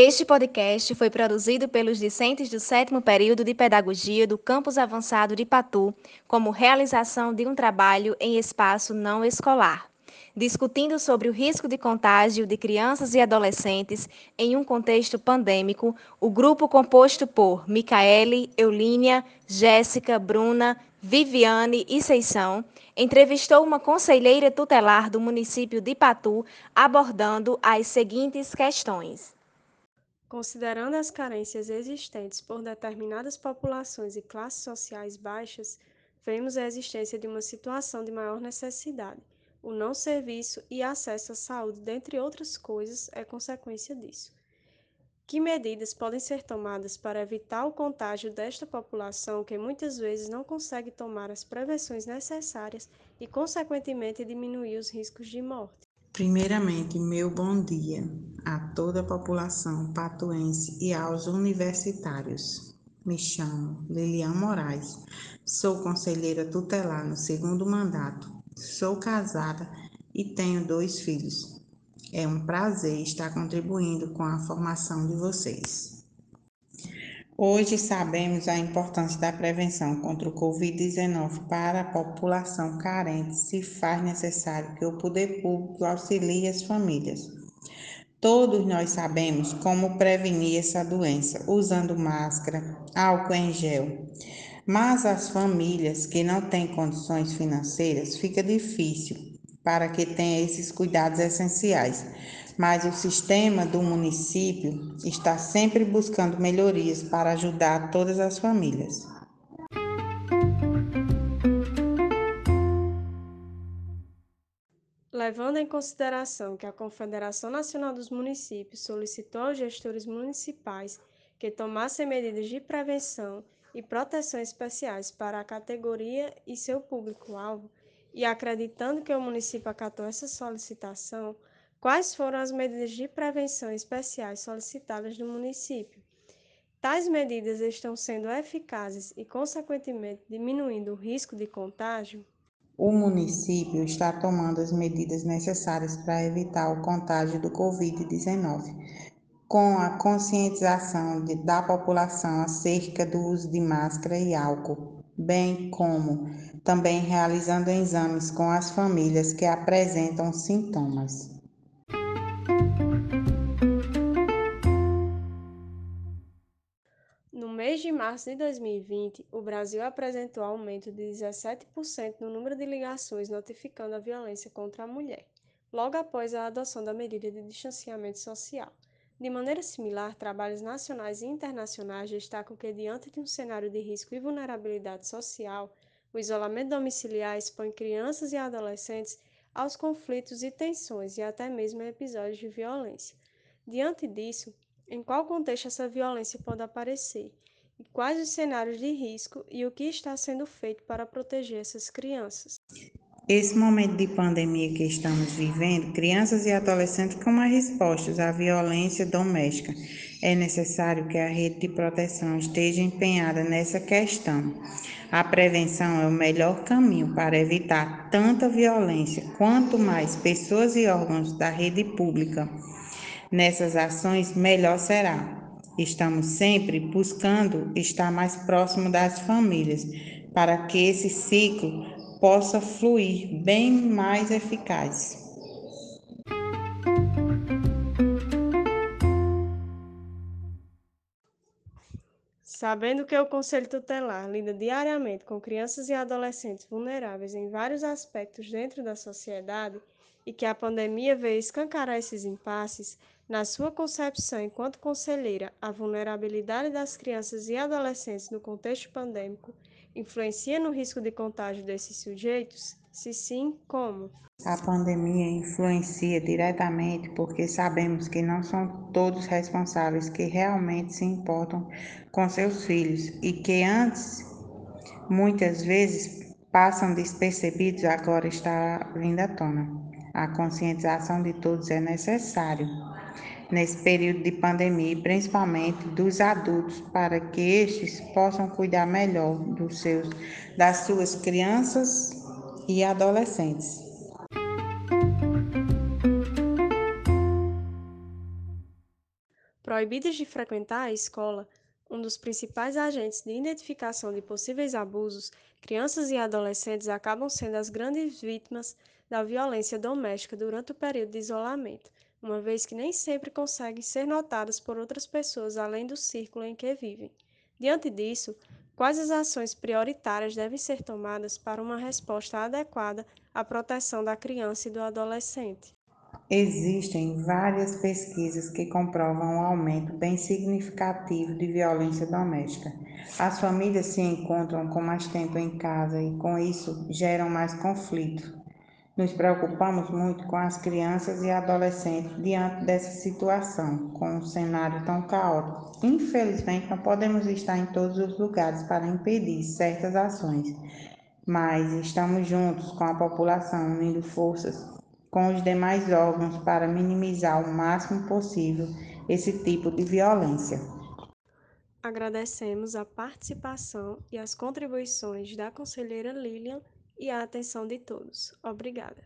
Este podcast foi produzido pelos discentes do sétimo período de Pedagogia do Campus Avançado de Patu, como realização de um trabalho em espaço não escolar, discutindo sobre o risco de contágio de crianças e adolescentes em um contexto pandêmico. O grupo composto por Micaele, Eulínia, Jéssica, Bruna, Viviane e Seição entrevistou uma conselheira tutelar do município de Patu, abordando as seguintes questões. Considerando as carências existentes por determinadas populações e classes sociais baixas, vemos a existência de uma situação de maior necessidade. O não serviço e acesso à saúde, dentre outras coisas, é consequência disso. Que medidas podem ser tomadas para evitar o contágio desta população que muitas vezes não consegue tomar as prevenções necessárias e, consequentemente, diminuir os riscos de morte? Primeiramente, meu bom dia a toda a população patuense e aos universitários. Me chamo Lilian Moraes, sou conselheira tutelar no segundo mandato, sou casada e tenho dois filhos. É um prazer estar contribuindo com a formação de vocês. Hoje sabemos a importância da prevenção contra o Covid-19 para a população carente, se faz necessário que o poder público auxilie as famílias. Todos nós sabemos como prevenir essa doença, usando máscara, álcool em gel. Mas as famílias que não têm condições financeiras fica difícil para que tenha esses cuidados essenciais mas o sistema do município está sempre buscando melhorias para ajudar todas as famílias. Levando em consideração que a Confederação Nacional dos Municípios solicitou aos gestores municipais que tomassem medidas de prevenção e proteção especiais para a categoria e seu público-alvo, e acreditando que o município acatou essa solicitação, Quais foram as medidas de prevenção especiais solicitadas no município? Tais medidas estão sendo eficazes e, consequentemente, diminuindo o risco de contágio? O município está tomando as medidas necessárias para evitar o contágio do Covid-19, com a conscientização de, da população acerca do uso de máscara e álcool, bem como também realizando exames com as famílias que apresentam sintomas. Março de 2020, o Brasil apresentou aumento de 17% no número de ligações notificando a violência contra a mulher, logo após a adoção da medida de distanciamento social. De maneira similar, trabalhos nacionais e internacionais destacam que, diante de um cenário de risco e vulnerabilidade social, o isolamento domiciliar expõe crianças e adolescentes aos conflitos e tensões e até mesmo a episódios de violência. Diante disso, em qual contexto essa violência pode aparecer quais os cenários de risco e o que está sendo feito para proteger essas crianças. Esse momento de pandemia que estamos vivendo, crianças e adolescentes com mais respostas à violência doméstica. É necessário que a rede de proteção esteja empenhada nessa questão. A prevenção é o melhor caminho para evitar tanta violência. Quanto mais pessoas e órgãos da rede pública nessas ações, melhor será. Estamos sempre buscando estar mais próximo das famílias para que esse ciclo possa fluir bem mais eficaz. Sabendo que o Conselho Tutelar lida diariamente com crianças e adolescentes vulneráveis em vários aspectos dentro da sociedade e que a pandemia veio escancarar esses impasses, na sua concepção enquanto conselheira, a vulnerabilidade das crianças e adolescentes no contexto pandêmico influencia no risco de contágio desses sujeitos? Se sim, como? A pandemia influencia diretamente porque sabemos que não são todos responsáveis que realmente se importam com seus filhos e que antes, muitas vezes, passam despercebidos, agora está vindo à tona. A conscientização de todos é necessário nesse período de pandemia, principalmente dos adultos, para que estes possam cuidar melhor dos seus, das suas crianças e adolescentes. Proibidas de frequentar a escola, um dos principais agentes de identificação de possíveis abusos, crianças e adolescentes acabam sendo as grandes vítimas da violência doméstica durante o período de isolamento, uma vez que nem sempre conseguem ser notadas por outras pessoas além do círculo em que vivem. Diante disso, quais as ações prioritárias devem ser tomadas para uma resposta adequada à proteção da criança e do adolescente? Existem várias pesquisas que comprovam um aumento bem significativo de violência doméstica. As famílias se encontram com mais tempo em casa e, com isso, geram mais conflitos. Nos preocupamos muito com as crianças e adolescentes diante dessa situação, com um cenário tão caótico. Infelizmente, não podemos estar em todos os lugares para impedir certas ações, mas estamos juntos com a população, unindo forças com os demais órgãos para minimizar o máximo possível esse tipo de violência. Agradecemos a participação e as contribuições da conselheira Lilian e a atenção de todos. Obrigada.